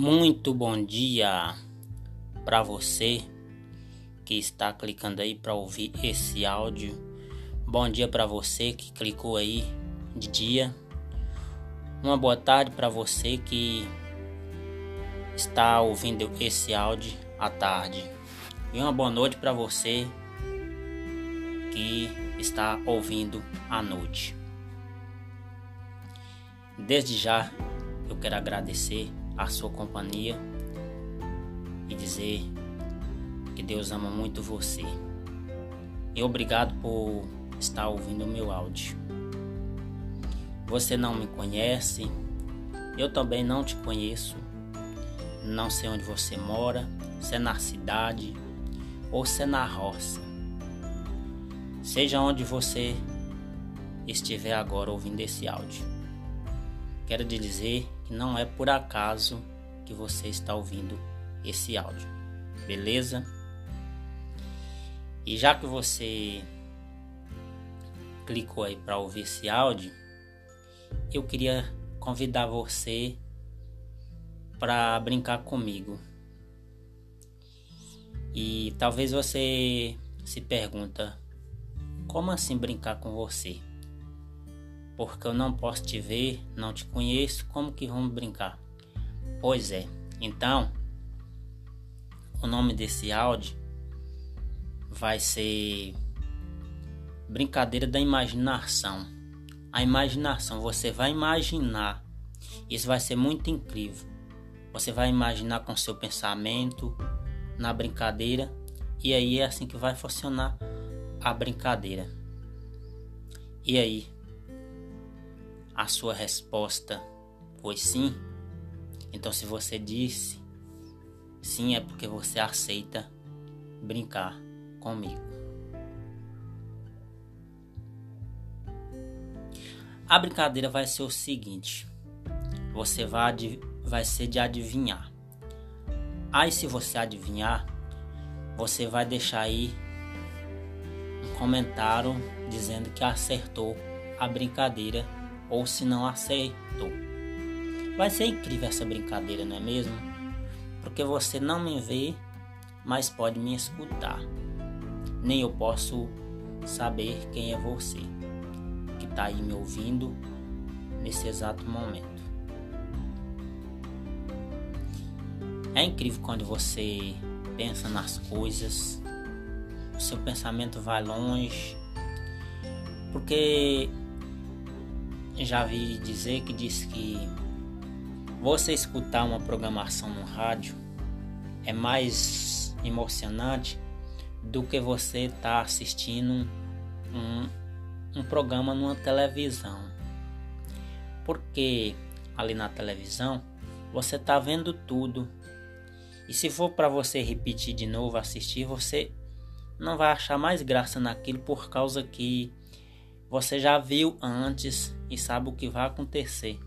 Muito bom dia para você que está clicando aí para ouvir esse áudio. Bom dia para você que clicou aí de dia. Uma boa tarde para você que está ouvindo esse áudio à tarde. E uma boa noite para você que está ouvindo à noite. Desde já eu quero agradecer a sua companhia e dizer que Deus ama muito você. E obrigado por estar ouvindo o meu áudio. Você não me conhece, eu também não te conheço. Não sei onde você mora, se é na cidade ou se é na roça. Seja onde você estiver agora ouvindo esse áudio. Quero te dizer que não é por acaso que você está ouvindo esse áudio, beleza? E já que você clicou aí para ouvir esse áudio, eu queria convidar você para brincar comigo. E talvez você se pergunta, como assim brincar com você? Porque eu não posso te ver, não te conheço, como que vamos brincar? Pois é, então o nome desse áudio vai ser Brincadeira da Imaginação. A imaginação, você vai imaginar, isso vai ser muito incrível. Você vai imaginar com seu pensamento na brincadeira, e aí é assim que vai funcionar a brincadeira. E aí, a sua resposta foi sim, então se você disse sim é porque você aceita brincar comigo. A brincadeira vai ser o seguinte: você vai, vai ser de adivinhar. Aí, se você adivinhar, você vai deixar aí um comentário dizendo que acertou a brincadeira ou se não aceitou. Vai ser incrível essa brincadeira, não é mesmo? Porque você não me vê, mas pode me escutar. Nem eu posso saber quem é você que está aí me ouvindo nesse exato momento. É incrível quando você pensa nas coisas, o seu pensamento vai longe, porque já vi dizer que diz que você escutar uma programação no rádio é mais emocionante do que você estar tá assistindo um, um programa numa televisão. Porque ali na televisão você está vendo tudo. E se for para você repetir de novo, assistir, você não vai achar mais graça naquilo por causa que você já viu antes e sabe o que vai acontecer.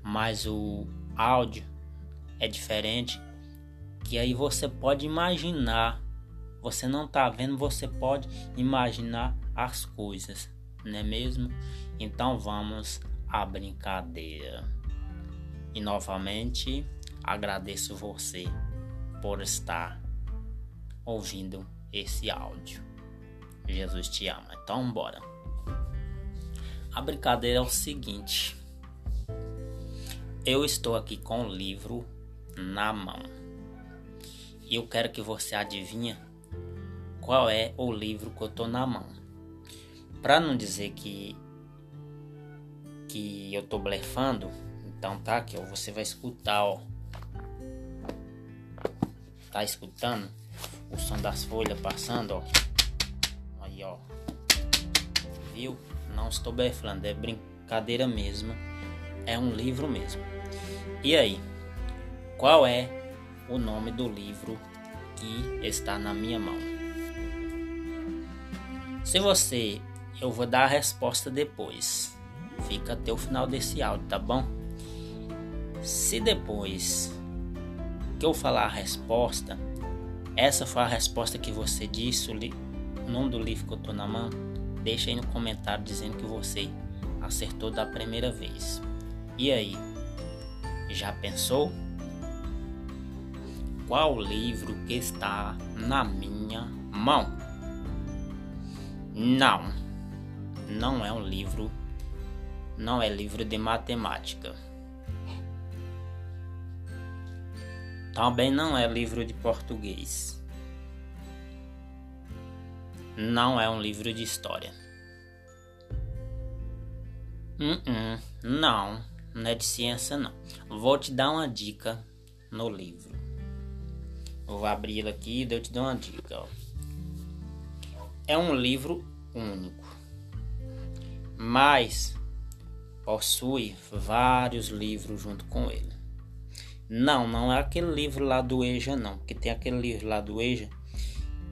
Mas o áudio é diferente, que aí você pode imaginar. Você não está vendo, você pode imaginar as coisas, não é mesmo? Então vamos à brincadeira. E novamente agradeço você por estar ouvindo esse áudio. Jesus te ama. Então bora. A brincadeira é o seguinte: eu estou aqui com o livro na mão e eu quero que você adivinhe qual é o livro que eu tô na mão. Para não dizer que que eu tô blefando, então tá aqui, ó, você vai escutar, ó. Tá escutando o som das folhas passando, ó. Aí, ó. Viu? Não estou blefando, é brincadeira mesmo. É um livro mesmo. E aí? Qual é o nome do livro que está na minha mão? Se você, eu vou dar a resposta depois. Fica até o final desse áudio, tá bom? Se depois que eu falar a resposta, essa foi a resposta que você disse, o nome do livro que eu tô na mão, Deixa aí no comentário dizendo que você acertou da primeira vez. E aí? Já pensou? qual livro que está na minha mão. Não, não é um livro, não é livro de matemática. Também não é livro de português. Não é um livro de história. Uh -uh, não, não é de ciência não. Vou te dar uma dica no livro. Vou abrir ele aqui e eu te dou uma dica. Ó. É um livro único, mas possui vários livros junto com ele. Não, não é aquele livro lá do EJA não, porque tem aquele livro lá do EJA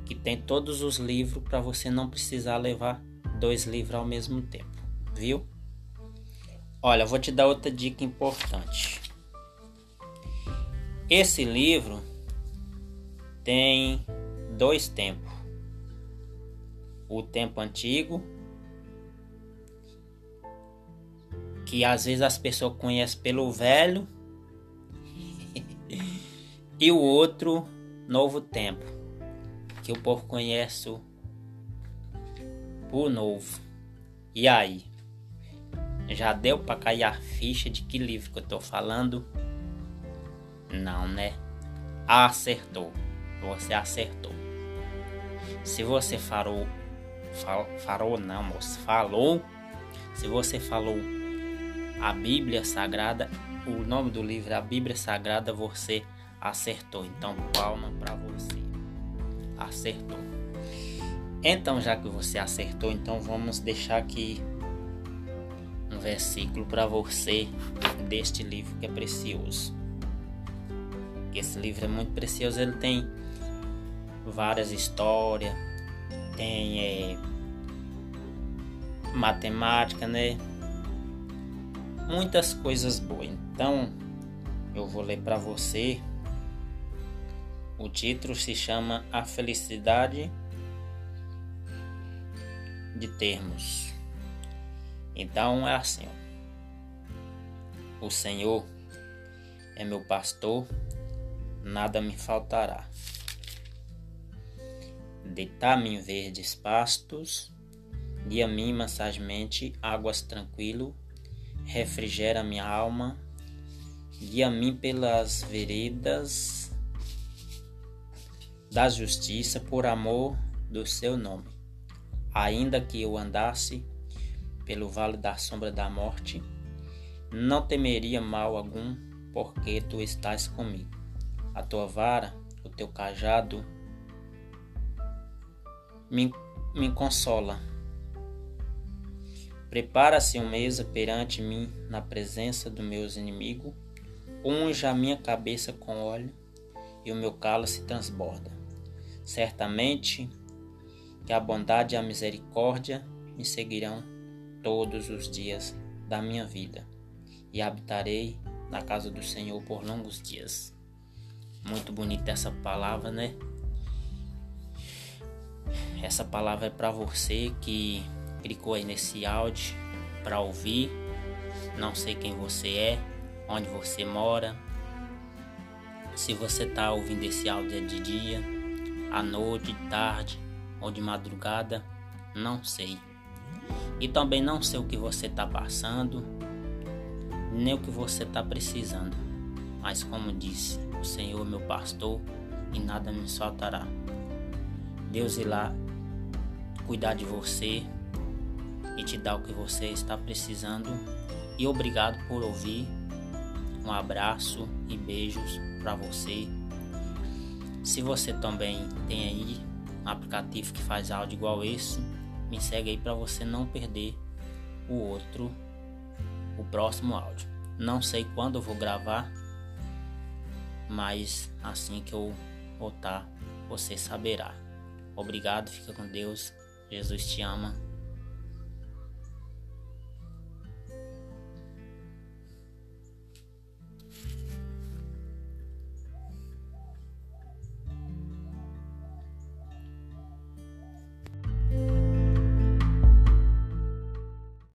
que tem todos os livros para você não precisar levar dois livros ao mesmo tempo, viu? Olha, vou te dar outra dica importante. Esse livro tem dois tempos. O tempo antigo, que às vezes as pessoas conhecem pelo velho, e o outro novo tempo, que o povo conhece por novo. E aí? Já deu para cair a ficha de que livro que eu tô falando? Não, né? Acertou. Você acertou. Se você falou, fal, falou não, moço, falou. Se você falou a Bíblia Sagrada, o nome do livro é a Bíblia Sagrada, você acertou. Então, palma para você. Acertou. Então, já que você acertou, então vamos deixar aqui um versículo para você deste livro que é precioso. Esse livro é muito precioso, ele tem várias histórias, tem é, matemática, né? Muitas coisas boas. Então, eu vou ler para você. O título se chama A Felicidade de Termos. Então é assim: ó. O Senhor é meu pastor, nada me faltará. Deitar-me em verdes pastos, guia-me massagemente águas tranquilo, refrigera minha alma, guia-me pelas veredas da justiça por amor do seu nome. Ainda que eu andasse pelo vale da sombra da morte, não temeria mal algum, porque tu estás comigo. A tua vara, o teu cajado, me, me consola. Prepara-se uma mesa perante mim na presença dos meus inimigos, unja a minha cabeça com óleo e o meu calo se transborda. Certamente que a bondade e a misericórdia me seguirão todos os dias da minha vida e habitarei na casa do Senhor por longos dias. Muito bonita essa palavra, né? Essa palavra é para você que clicou aí nesse áudio para ouvir. Não sei quem você é, onde você mora. Se você está ouvindo esse áudio de dia, à noite, de tarde ou de madrugada, não sei. E também não sei o que você está passando, nem o que você está precisando. Mas como disse, o Senhor meu pastor e nada me faltará. Deus irá cuidar de você e te dar o que você está precisando. E obrigado por ouvir. Um abraço e beijos para você. Se você também tem aí um aplicativo que faz áudio igual esse, me segue aí para você não perder o outro, o próximo áudio. Não sei quando eu vou gravar, mas assim que eu voltar, você saberá. Obrigado, fica com Deus. Jesus te ama.